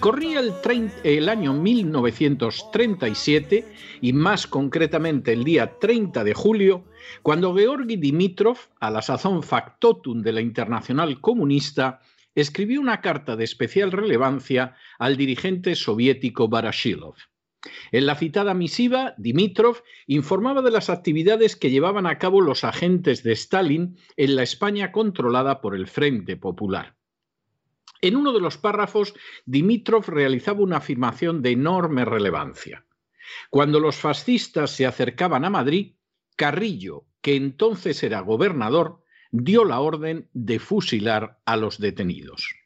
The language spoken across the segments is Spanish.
Corría el, año 1937 y más concretamente el día 30 de julio, cuando Georgi Dimitrov, a la sazón factotum de la Internacional Comunista, escribió una carta de especial relevancia al dirigente soviético Barashilov. En la citada misiva, Dimitrov informaba de las actividades que llevaban a cabo los agentes de Stalin en la España controlada por el Frente Popular. En uno de los párrafos, Dimitrov realizaba una afirmación de enorme relevancia. Cuando los fascistas se acercaban a Madrid, Carrillo, que entonces era gobernador, dio la orden de fusilar a los detenidos.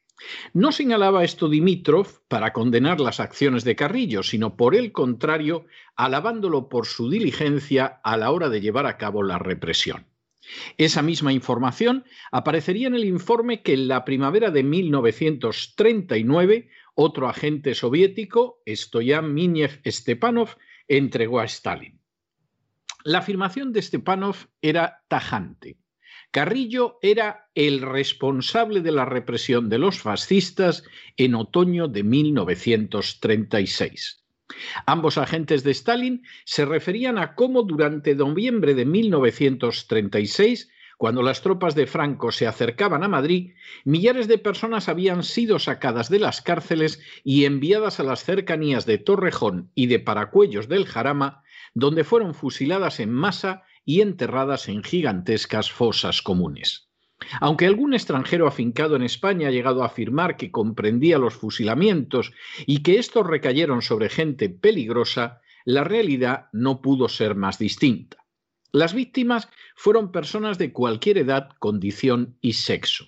No señalaba esto Dimitrov para condenar las acciones de Carrillo, sino por el contrario, alabándolo por su diligencia a la hora de llevar a cabo la represión. Esa misma información aparecería en el informe que en la primavera de 1939 otro agente soviético, Stoyan Miniev Stepanov, entregó a Stalin. La afirmación de Stepanov era tajante. Carrillo era el responsable de la represión de los fascistas en otoño de 1936. Ambos agentes de Stalin se referían a cómo durante noviembre de 1936, cuando las tropas de Franco se acercaban a Madrid, millares de personas habían sido sacadas de las cárceles y enviadas a las cercanías de Torrejón y de Paracuellos del Jarama, donde fueron fusiladas en masa y enterradas en gigantescas fosas comunes. Aunque algún extranjero afincado en España ha llegado a afirmar que comprendía los fusilamientos y que estos recayeron sobre gente peligrosa, la realidad no pudo ser más distinta. Las víctimas fueron personas de cualquier edad, condición y sexo.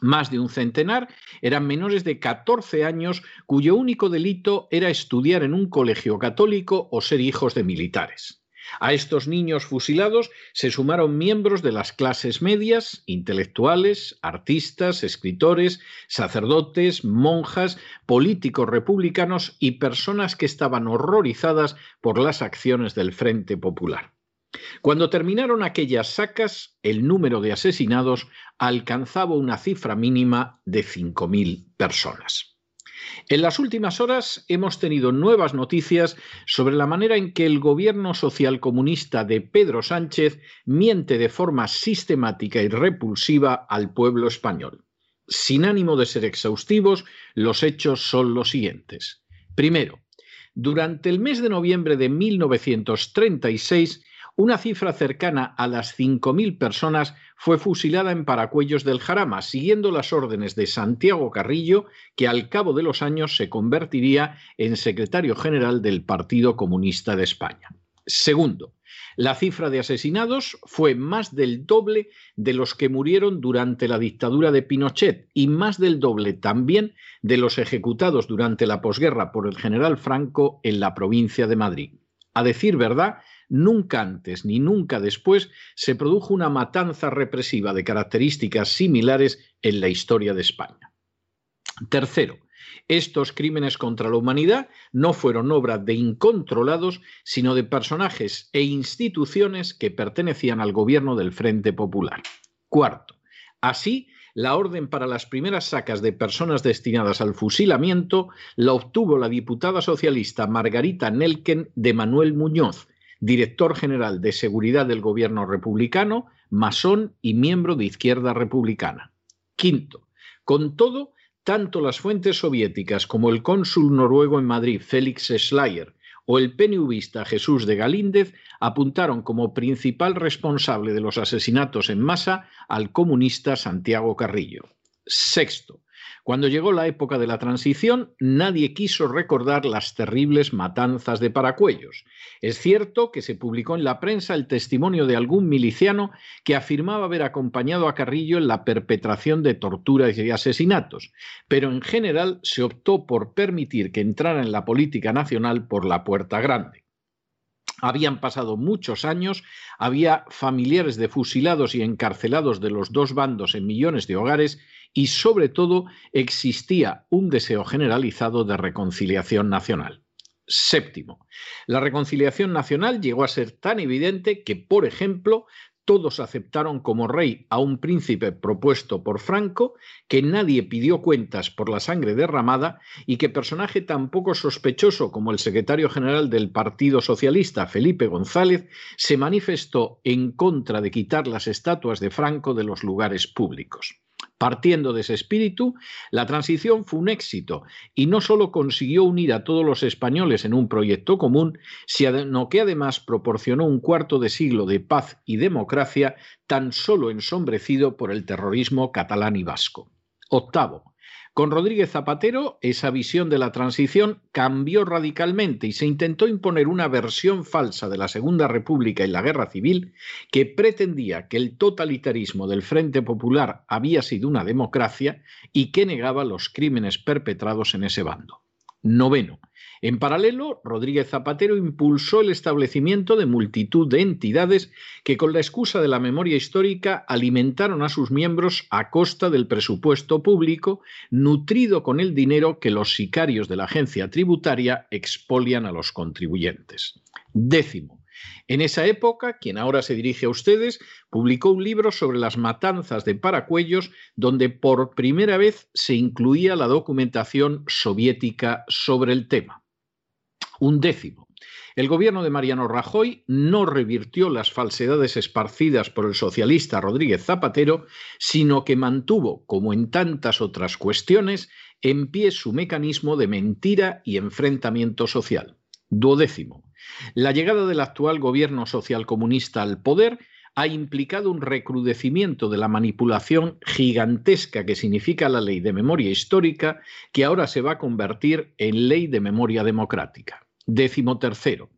Más de un centenar eran menores de 14 años cuyo único delito era estudiar en un colegio católico o ser hijos de militares. A estos niños fusilados se sumaron miembros de las clases medias, intelectuales, artistas, escritores, sacerdotes, monjas, políticos republicanos y personas que estaban horrorizadas por las acciones del Frente Popular. Cuando terminaron aquellas sacas, el número de asesinados alcanzaba una cifra mínima de 5.000 personas. En las últimas horas hemos tenido nuevas noticias sobre la manera en que el gobierno socialcomunista de Pedro Sánchez miente de forma sistemática y repulsiva al pueblo español. Sin ánimo de ser exhaustivos, los hechos son los siguientes. Primero, durante el mes de noviembre de 1936, una cifra cercana a las 5.000 personas fue fusilada en Paracuellos del Jarama, siguiendo las órdenes de Santiago Carrillo, que al cabo de los años se convertiría en secretario general del Partido Comunista de España. Segundo, la cifra de asesinados fue más del doble de los que murieron durante la dictadura de Pinochet y más del doble también de los ejecutados durante la posguerra por el general Franco en la provincia de Madrid. A decir verdad, Nunca antes ni nunca después se produjo una matanza represiva de características similares en la historia de España. Tercero, estos crímenes contra la humanidad no fueron obra de incontrolados, sino de personajes e instituciones que pertenecían al gobierno del Frente Popular. Cuarto, así, la orden para las primeras sacas de personas destinadas al fusilamiento la obtuvo la diputada socialista Margarita Nelken de Manuel Muñoz, director general de Seguridad del Gobierno republicano, masón y miembro de Izquierda Republicana. Quinto, con todo, tanto las fuentes soviéticas como el cónsul noruego en Madrid, Félix Schleyer, o el PNVista Jesús de Galíndez apuntaron como principal responsable de los asesinatos en masa al comunista Santiago Carrillo. Sexto, cuando llegó la época de la transición, nadie quiso recordar las terribles matanzas de Paracuellos. Es cierto que se publicó en la prensa el testimonio de algún miliciano que afirmaba haber acompañado a Carrillo en la perpetración de torturas y asesinatos, pero en general se optó por permitir que entrara en la política nacional por la puerta grande. Habían pasado muchos años, había familiares de fusilados y encarcelados de los dos bandos en millones de hogares y sobre todo existía un deseo generalizado de reconciliación nacional. Séptimo, la reconciliación nacional llegó a ser tan evidente que, por ejemplo, todos aceptaron como rey a un príncipe propuesto por Franco, que nadie pidió cuentas por la sangre derramada y que personaje tan poco sospechoso como el secretario general del Partido Socialista, Felipe González, se manifestó en contra de quitar las estatuas de Franco de los lugares públicos. Partiendo de ese espíritu, la transición fue un éxito y no solo consiguió unir a todos los españoles en un proyecto común, sino que además proporcionó un cuarto de siglo de paz y democracia tan solo ensombrecido por el terrorismo catalán y vasco. Octavo, con Rodríguez Zapatero, esa visión de la transición cambió radicalmente y se intentó imponer una versión falsa de la Segunda República y la Guerra Civil que pretendía que el totalitarismo del Frente Popular había sido una democracia y que negaba los crímenes perpetrados en ese bando. Noveno, en paralelo, Rodríguez Zapatero impulsó el establecimiento de multitud de entidades que con la excusa de la memoria histórica alimentaron a sus miembros a costa del presupuesto público, nutrido con el dinero que los sicarios de la agencia tributaria expolian a los contribuyentes. Décimo, en esa época, quien ahora se dirige a ustedes, publicó un libro sobre las matanzas de Paracuellos, donde por primera vez se incluía la documentación soviética sobre el tema. Un décimo. El gobierno de Mariano Rajoy no revirtió las falsedades esparcidas por el socialista Rodríguez Zapatero, sino que mantuvo, como en tantas otras cuestiones, en pie su mecanismo de mentira y enfrentamiento social. Duodécimo. La llegada del actual gobierno socialcomunista al poder ha implicado un recrudecimiento de la manipulación gigantesca que significa la ley de memoria histórica, que ahora se va a convertir en ley de memoria democrática. Décimo tercero.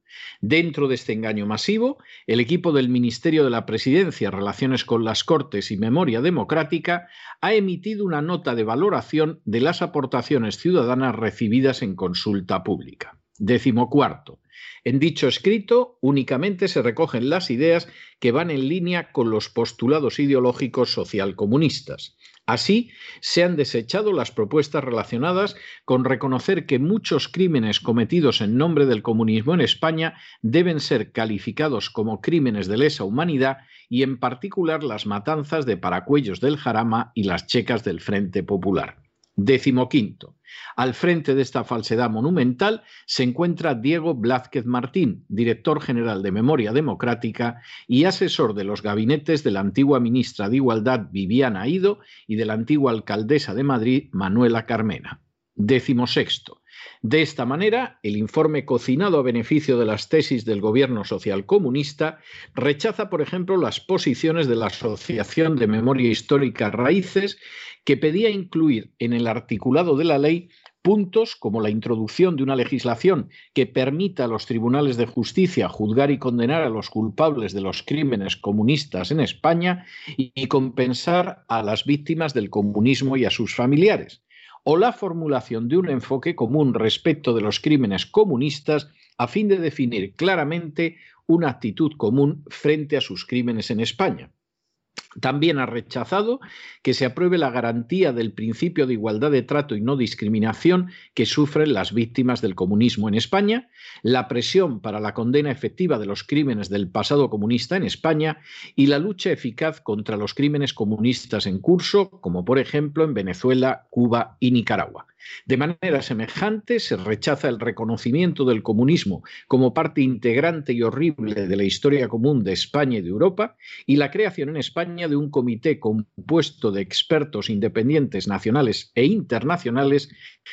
Dentro de este engaño masivo, el equipo del Ministerio de la Presidencia, Relaciones con las Cortes y Memoria Democrática ha emitido una nota de valoración de las aportaciones ciudadanas recibidas en consulta pública. Décimo cuarto. En dicho escrito únicamente se recogen las ideas que van en línea con los postulados ideológicos socialcomunistas. Así, se han desechado las propuestas relacionadas con reconocer que muchos crímenes cometidos en nombre del comunismo en España deben ser calificados como crímenes de lesa humanidad y en particular las matanzas de Paracuellos del Jarama y las checas del Frente Popular. Décimo quinto. Al frente de esta falsedad monumental se encuentra Diego Blázquez Martín, director general de Memoria Democrática y asesor de los gabinetes de la antigua ministra de Igualdad Viviana Ido y de la antigua alcaldesa de Madrid Manuela Carmena. Décimo sexto. De esta manera, el informe cocinado a beneficio de las tesis del gobierno social comunista rechaza, por ejemplo, las posiciones de la Asociación de Memoria Histórica Raíces, que pedía incluir en el articulado de la ley puntos como la introducción de una legislación que permita a los tribunales de justicia juzgar y condenar a los culpables de los crímenes comunistas en España y compensar a las víctimas del comunismo y a sus familiares o la formulación de un enfoque común respecto de los crímenes comunistas a fin de definir claramente una actitud común frente a sus crímenes en España. También ha rechazado que se apruebe la garantía del principio de igualdad de trato y no discriminación que sufren las víctimas del comunismo en España, la presión para la condena efectiva de los crímenes del pasado comunista en España y la lucha eficaz contra los crímenes comunistas en curso, como por ejemplo en Venezuela, Cuba y Nicaragua. De manera semejante, se rechaza el reconocimiento del comunismo como parte integrante y horrible de la historia común de España y de Europa y la creación en España de un comité compuesto de expertos independientes nacionales e internacionales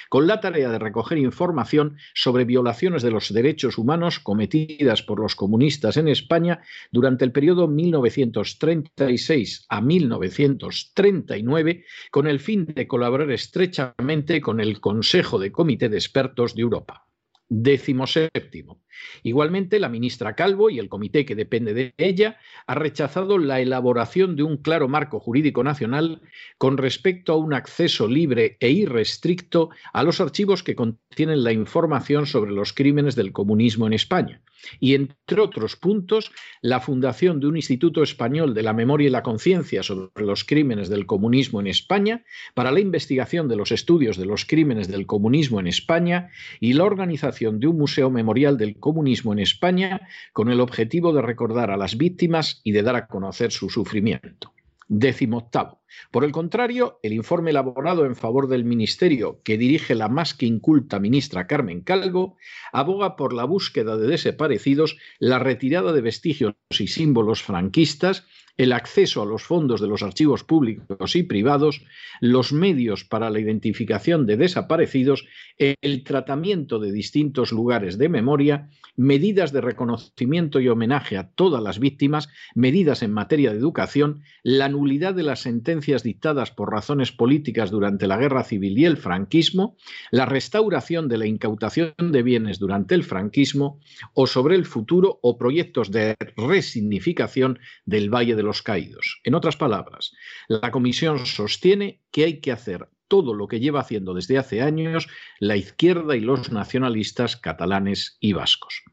con la tarea de recoger información sobre violaciones de los derechos humanos cometidas por los comunistas en España durante el periodo 1936 a 1939 con el fin de colaborar estrechamente con el Consejo de Comité de Expertos de Europa. Décimo séptimo. Igualmente, la ministra Calvo y el comité que depende de ella ha rechazado la elaboración de un claro marco jurídico nacional con respecto a un acceso libre e irrestricto a los archivos que contienen la información sobre los crímenes del comunismo en España, y, entre otros puntos, la fundación de un Instituto Español de la Memoria y la Conciencia sobre los crímenes del comunismo en España, para la investigación de los estudios de los crímenes del comunismo en España y la organización de un Museo Memorial del Comunismo en España con el objetivo de recordar a las víctimas y de dar a conocer su sufrimiento. Décimo octavo. Por el contrario, el informe elaborado en favor del Ministerio que dirige la más que inculta ministra Carmen Calvo aboga por la búsqueda de desaparecidos, la retirada de vestigios y símbolos franquistas el acceso a los fondos de los archivos públicos y privados, los medios para la identificación de desaparecidos, el tratamiento de distintos lugares de memoria, medidas de reconocimiento y homenaje a todas las víctimas, medidas en materia de educación, la nulidad de las sentencias dictadas por razones políticas durante la guerra civil y el franquismo, la restauración de la incautación de bienes durante el franquismo o sobre el futuro o proyectos de resignificación del Valle de los caídos. En otras palabras, la Comisión sostiene que hay que hacer todo lo que lleva haciendo desde hace años la izquierda y los nacionalistas catalanes y vascos.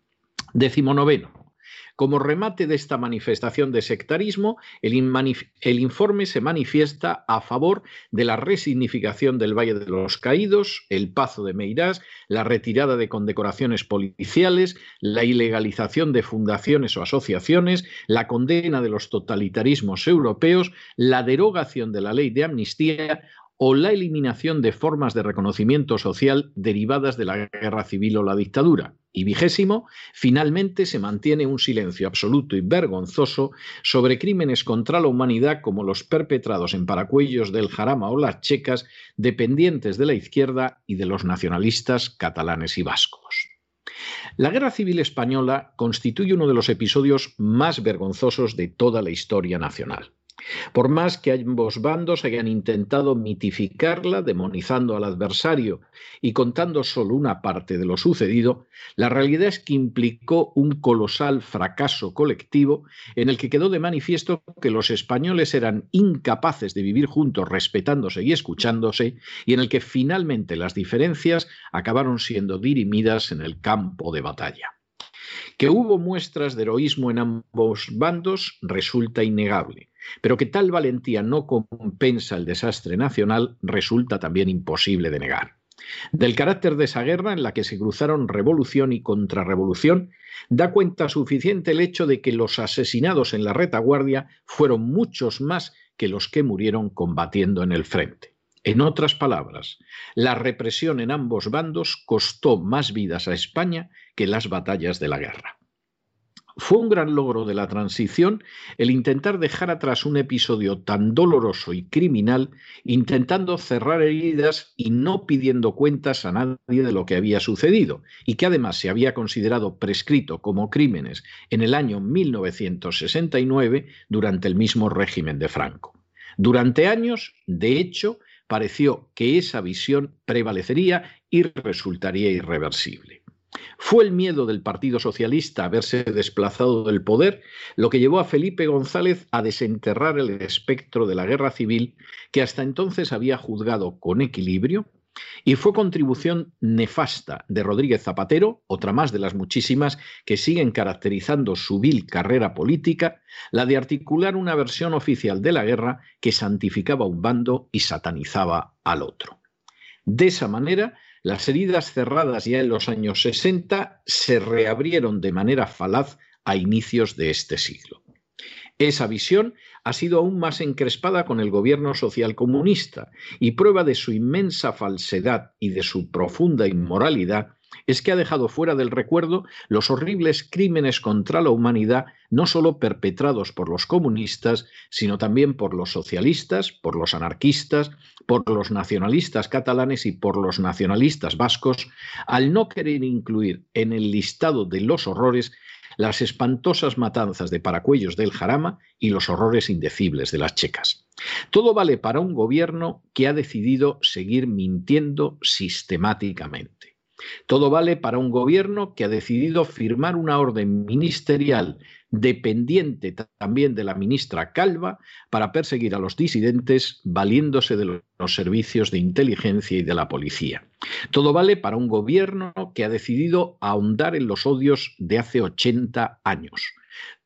Décimo noveno. Como remate de esta manifestación de sectarismo, el, informe se manifiesta a favor de la resignificación del Valle de los Caídos, el Pazo de Meirás, la retirada de condecoraciones policiales, la ilegalización de fundaciones o asociaciones, la condena de los totalitarismos europeos, la derogación de la ley de amnistía o la eliminación de formas de reconocimiento social derivadas de la guerra civil o la dictadura. Y vigésimo, finalmente se mantiene un silencio absoluto y vergonzoso sobre crímenes contra la humanidad como los perpetrados en Paracuellos del Jarama o las Checas, dependientes de la izquierda y de los nacionalistas catalanes y vascos. La Guerra Civil Española constituye uno de los episodios más vergonzosos de toda la historia nacional. Por más que ambos bandos hayan intentado mitificarla, demonizando al adversario y contando solo una parte de lo sucedido, la realidad es que implicó un colosal fracaso colectivo en el que quedó de manifiesto que los españoles eran incapaces de vivir juntos respetándose y escuchándose y en el que finalmente las diferencias acabaron siendo dirimidas en el campo de batalla. Que hubo muestras de heroísmo en ambos bandos resulta innegable pero que tal valentía no compensa el desastre nacional resulta también imposible de negar. Del carácter de esa guerra en la que se cruzaron revolución y contrarrevolución, da cuenta suficiente el hecho de que los asesinados en la retaguardia fueron muchos más que los que murieron combatiendo en el frente. En otras palabras, la represión en ambos bandos costó más vidas a España que las batallas de la guerra. Fue un gran logro de la transición el intentar dejar atrás un episodio tan doloroso y criminal, intentando cerrar heridas y no pidiendo cuentas a nadie de lo que había sucedido, y que además se había considerado prescrito como crímenes en el año 1969 durante el mismo régimen de Franco. Durante años, de hecho, pareció que esa visión prevalecería y resultaría irreversible. Fue el miedo del Partido Socialista a verse desplazado del poder lo que llevó a Felipe González a desenterrar el espectro de la guerra civil que hasta entonces había juzgado con equilibrio Y fue contribución nefasta de Rodríguez Zapatero, otra más de las muchísimas que siguen caracterizando su vil carrera política, la de articular una versión oficial de la guerra que santificaba un bando y satanizaba al otro. De esa manera, las heridas cerradas ya en los años 60 se reabrieron de manera falaz a inicios de este siglo. Esa visión ha sido aún más encrespada con el gobierno social comunista y prueba de su inmensa falsedad y de su profunda inmoralidad es que ha dejado fuera del recuerdo los horribles crímenes contra la humanidad, no solo perpetrados por los comunistas, sino también por los socialistas, por los anarquistas, por los nacionalistas catalanes y por los nacionalistas vascos, al no querer incluir en el listado de los horrores las espantosas matanzas de Paracuellos del Jarama y los horrores indecibles de las checas. Todo vale para un gobierno que ha decidido seguir mintiendo sistemáticamente. Todo vale para un gobierno que ha decidido firmar una orden ministerial dependiente también de la ministra Calva para perseguir a los disidentes valiéndose de los servicios de inteligencia y de la policía. Todo vale para un gobierno que ha decidido ahondar en los odios de hace 80 años.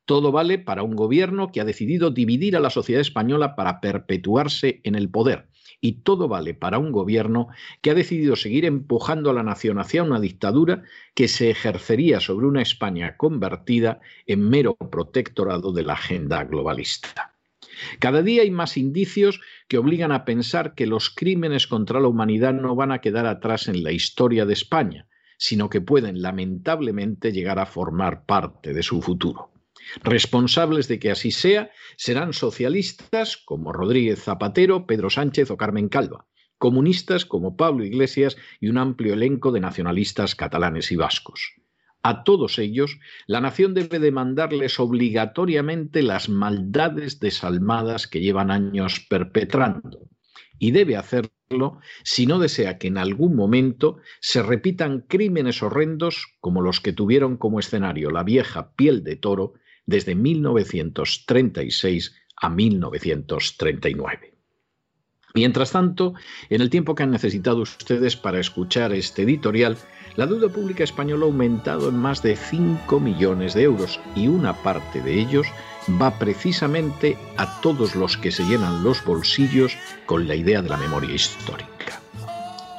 Todo vale para un gobierno que ha decidido dividir a la sociedad española para perpetuarse en el poder y todo vale para un gobierno que ha decidido seguir empujando a la nación hacia una dictadura que se ejercería sobre una España convertida en mero protectorado de la agenda globalista. Cada día hay más indicios que obligan a pensar que los crímenes contra la humanidad no van a quedar atrás en la historia de España, sino que pueden lamentablemente llegar a formar parte de su futuro. Responsables de que así sea serán socialistas como Rodríguez Zapatero, Pedro Sánchez o Carmen Calva, comunistas como Pablo Iglesias y un amplio elenco de nacionalistas catalanes y vascos. A todos ellos, la nación debe demandarles obligatoriamente las maldades desalmadas que llevan años perpetrando, y debe hacerlo si no desea que en algún momento se repitan crímenes horrendos como los que tuvieron como escenario la vieja piel de toro desde 1936 a 1939. Mientras tanto, en el tiempo que han necesitado ustedes para escuchar este editorial, la deuda pública española ha aumentado en más de 5 millones de euros y una parte de ellos va precisamente a todos los que se llenan los bolsillos con la idea de la memoria histórica.